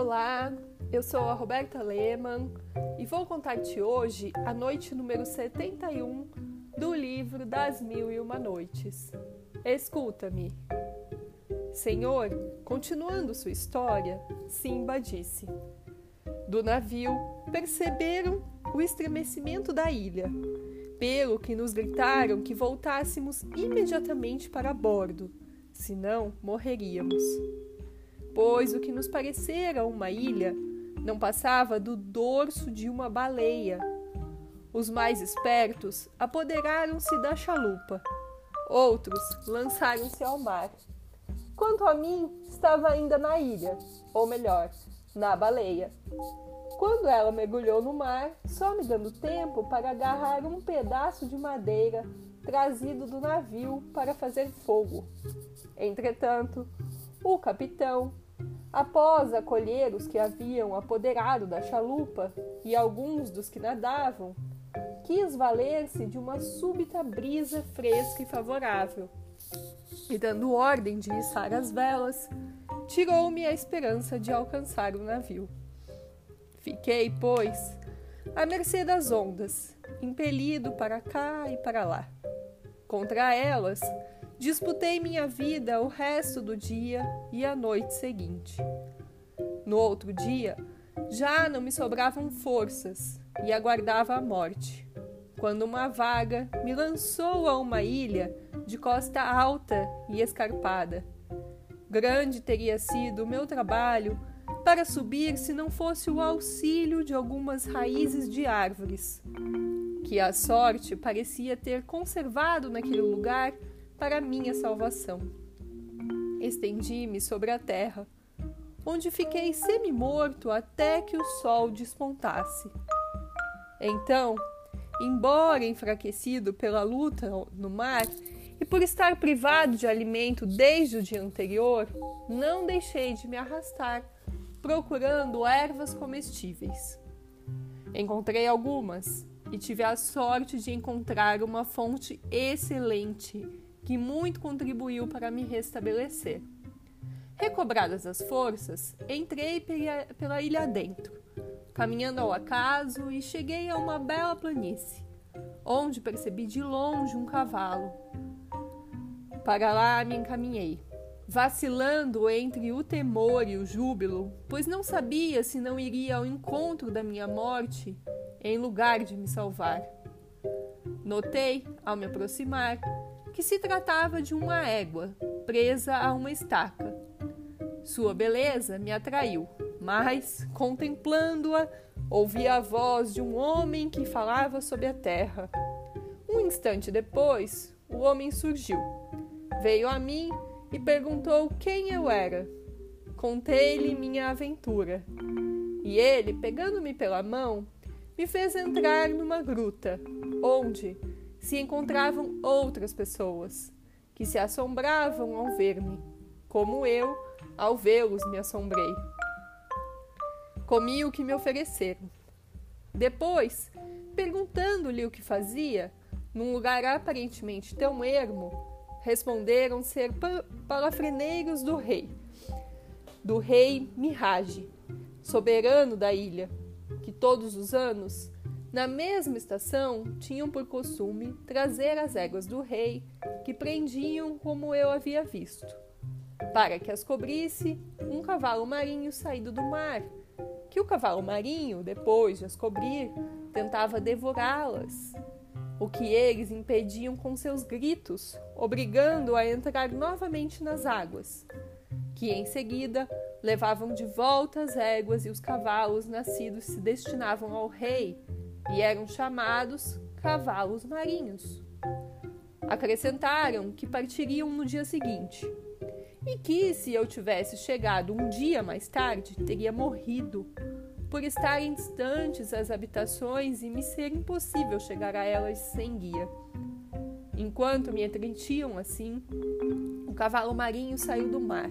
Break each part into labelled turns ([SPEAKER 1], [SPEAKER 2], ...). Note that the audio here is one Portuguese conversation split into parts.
[SPEAKER 1] Olá, eu sou a Roberta Lehmann e vou contar-te hoje a noite número 71 do livro Das Mil e Uma Noites. Escuta-me. Senhor, continuando sua história, Simba disse: Do navio perceberam o estremecimento da ilha, pelo que nos gritaram que voltássemos imediatamente para bordo, senão morreríamos pois o que nos parecera uma ilha não passava do dorso de uma baleia. Os mais espertos apoderaram-se da chalupa, outros lançaram-se ao mar. Quanto a mim, estava ainda na ilha, ou melhor, na baleia. Quando ela mergulhou no mar, só me dando tempo para agarrar um pedaço de madeira trazido do navio para fazer fogo. Entretanto, o capitão, Após acolher os que haviam apoderado da chalupa e alguns dos que nadavam, quis valer-se de uma súbita brisa fresca e favorável, e dando ordem de içar as velas, tirou-me a esperança de alcançar o navio. Fiquei, pois, à mercê das ondas, impelido para cá e para lá. Contra elas, Disputei minha vida o resto do dia e a noite seguinte. No outro dia, já não me sobravam forças e aguardava a morte, quando uma vaga me lançou a uma ilha de costa alta e escarpada. Grande teria sido o meu trabalho para subir se não fosse o auxílio de algumas raízes de árvores, que a sorte parecia ter conservado naquele lugar para minha salvação. Estendi-me sobre a terra, onde fiquei semi-morto até que o sol despontasse. Então, embora enfraquecido pela luta no mar e por estar privado de alimento desde o dia anterior, não deixei de me arrastar procurando ervas comestíveis. Encontrei algumas e tive a sorte de encontrar uma fonte excelente que muito contribuiu para me restabelecer. Recobradas as forças, entrei pela ilha dentro, caminhando ao acaso e cheguei a uma bela planície, onde percebi de longe um cavalo. Para lá me encaminhei, vacilando entre o temor e o júbilo, pois não sabia se não iria ao encontro da minha morte em lugar de me salvar. Notei, ao me aproximar, que se tratava de uma égua presa a uma estaca. Sua beleza me atraiu, mas, contemplando-a, ouvi a voz de um homem que falava sobre a terra. Um instante depois, o homem surgiu. Veio a mim e perguntou quem eu era. Contei-lhe minha aventura. E ele, pegando-me pela mão, me fez entrar numa gruta, onde, se encontravam outras pessoas que se assombravam ao ver-me, como eu, ao vê-los, me assombrei. Comi o que me ofereceram. Depois, perguntando-lhe o que fazia, num lugar aparentemente tão ermo, responderam ser palafreneiros do rei, do rei Mirage, soberano da ilha, que todos os anos na mesma estação, tinham por costume trazer as éguas do rei, que prendiam como eu havia visto, para que as cobrisse um cavalo marinho saído do mar, que o cavalo marinho, depois de as cobrir, tentava devorá-las, o que eles impediam com seus gritos, obrigando a entrar novamente nas águas, que em seguida levavam de volta as éguas e os cavalos nascidos se destinavam ao rei e eram chamados cavalos marinhos. Acrescentaram que partiriam no dia seguinte e que, se eu tivesse chegado um dia mais tarde, teria morrido por estarem distantes as habitações e me ser impossível chegar a elas sem guia. Enquanto me entretiam assim, o cavalo marinho saiu do mar.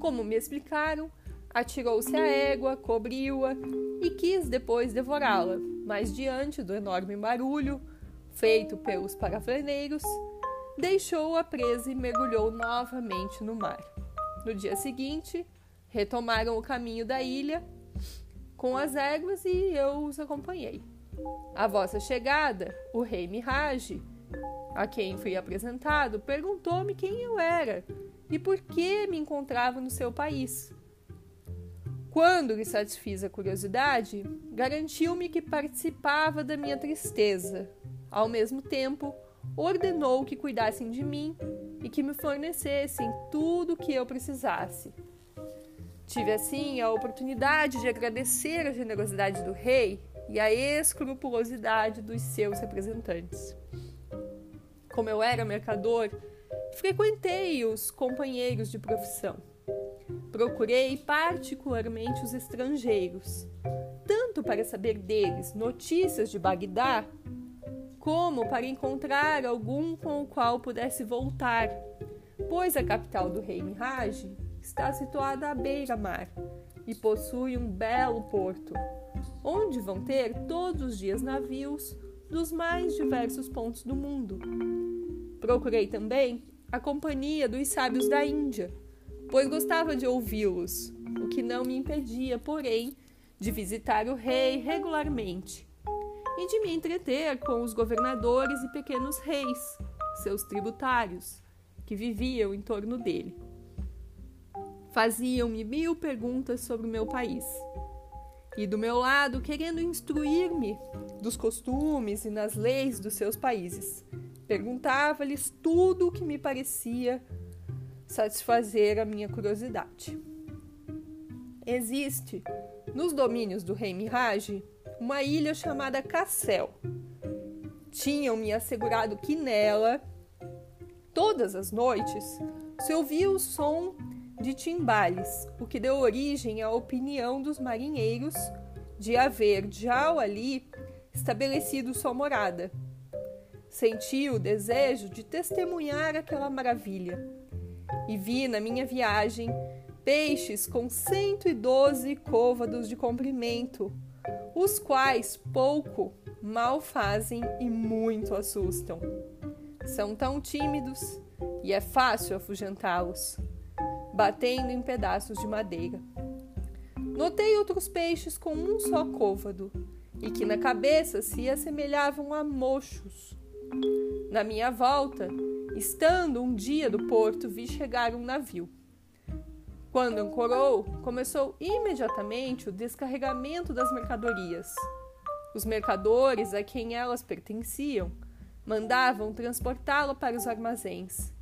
[SPEAKER 1] Como me explicaram, atirou-se à égua, cobriu-a e quis depois devorá-la, mas diante do enorme barulho feito pelos paraferneiros, deixou-a presa e mergulhou novamente no mar. No dia seguinte, retomaram o caminho da ilha com as éguas e eu os acompanhei. A vossa chegada, o rei Mirage, a quem fui apresentado, perguntou-me quem eu era e por que me encontrava no seu país. Quando lhe satisfiz a curiosidade, garantiu-me que participava da minha tristeza. Ao mesmo tempo, ordenou que cuidassem de mim e que me fornecessem tudo o que eu precisasse. Tive assim a oportunidade de agradecer a generosidade do rei e a escrupulosidade dos seus representantes. Como eu era mercador, frequentei os companheiros de profissão. Procurei particularmente os estrangeiros, tanto para saber deles notícias de Bagdá, como para encontrar algum com o qual pudesse voltar, pois a capital do rei Mirage está situada à beira-mar e possui um belo porto, onde vão ter todos os dias navios dos mais diversos pontos do mundo. Procurei também a companhia dos sábios da Índia, pois gostava de ouvi-los, o que não me impedia, porém, de visitar o rei regularmente e de me entreter com os governadores e pequenos reis, seus tributários, que viviam em torno dele. Faziam-me mil perguntas sobre o meu país. E do meu lado, querendo instruir-me dos costumes e nas leis dos seus países. Perguntava-lhes tudo o que me parecia satisfazer a minha curiosidade. Existe, nos domínios do rei Mirage, uma ilha chamada Cassel. Tinham-me assegurado que nela, todas as noites, se ouvia o som de timbales, o que deu origem à opinião dos marinheiros de haver já ali estabelecido sua morada. Senti o desejo de testemunhar aquela maravilha e vi na minha viagem peixes com 112 côvados de comprimento, os quais pouco mal fazem e muito assustam. São tão tímidos e é fácil afugentá-los batendo em pedaços de madeira. Notei outros peixes com um só côvado e que na cabeça se assemelhavam a mochos. Na minha volta, estando um dia do porto, vi chegar um navio. Quando ancorou, começou imediatamente o descarregamento das mercadorias. Os mercadores a quem elas pertenciam mandavam transportá-la para os armazéns,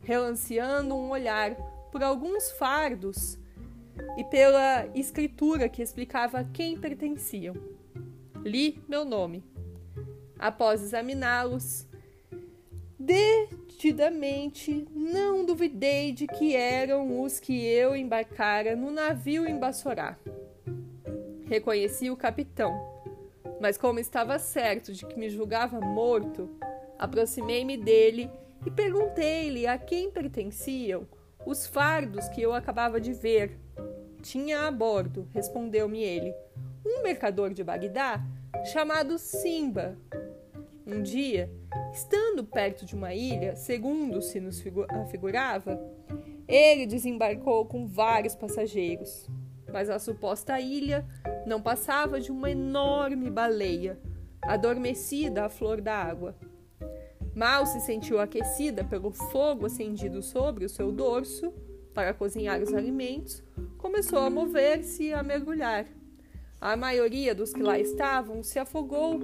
[SPEAKER 1] relanceando um olhar por alguns fardos e pela escritura que explicava a quem pertenciam. Li meu nome. Após examiná-los, detidamente não duvidei de que eram os que eu embarcara no navio em Bassorá. Reconheci o capitão, mas como estava certo de que me julgava morto, aproximei-me dele e perguntei-lhe a quem pertenciam os fardos que eu acabava de ver. Tinha a bordo, respondeu-me ele, um mercador de Bagdá chamado Simba. Um dia, estando perto de uma ilha, segundo se nos afigurava, ele desembarcou com vários passageiros. Mas a suposta ilha não passava de uma enorme baleia, adormecida à flor da água. Mal se sentiu aquecida pelo fogo acendido sobre o seu dorso para cozinhar os alimentos, começou a mover-se e a mergulhar. A maioria dos que lá estavam se afogou,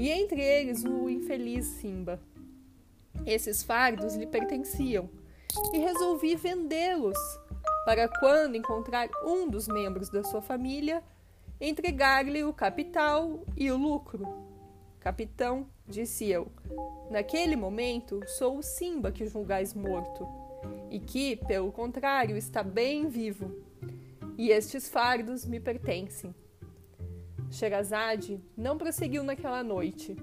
[SPEAKER 1] e entre eles o infeliz Simba. Esses fardos lhe pertenciam, e resolvi vendê-los, para quando encontrar um dos membros da sua família, entregar-lhe o capital e o lucro. Capitão, disse eu, naquele momento sou o Simba que julgais morto, e que, pelo contrário, está bem vivo, e estes fardos me pertencem. Sherazade não prosseguiu naquela noite.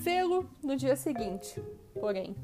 [SPEAKER 1] Fê-lo no dia seguinte, porém.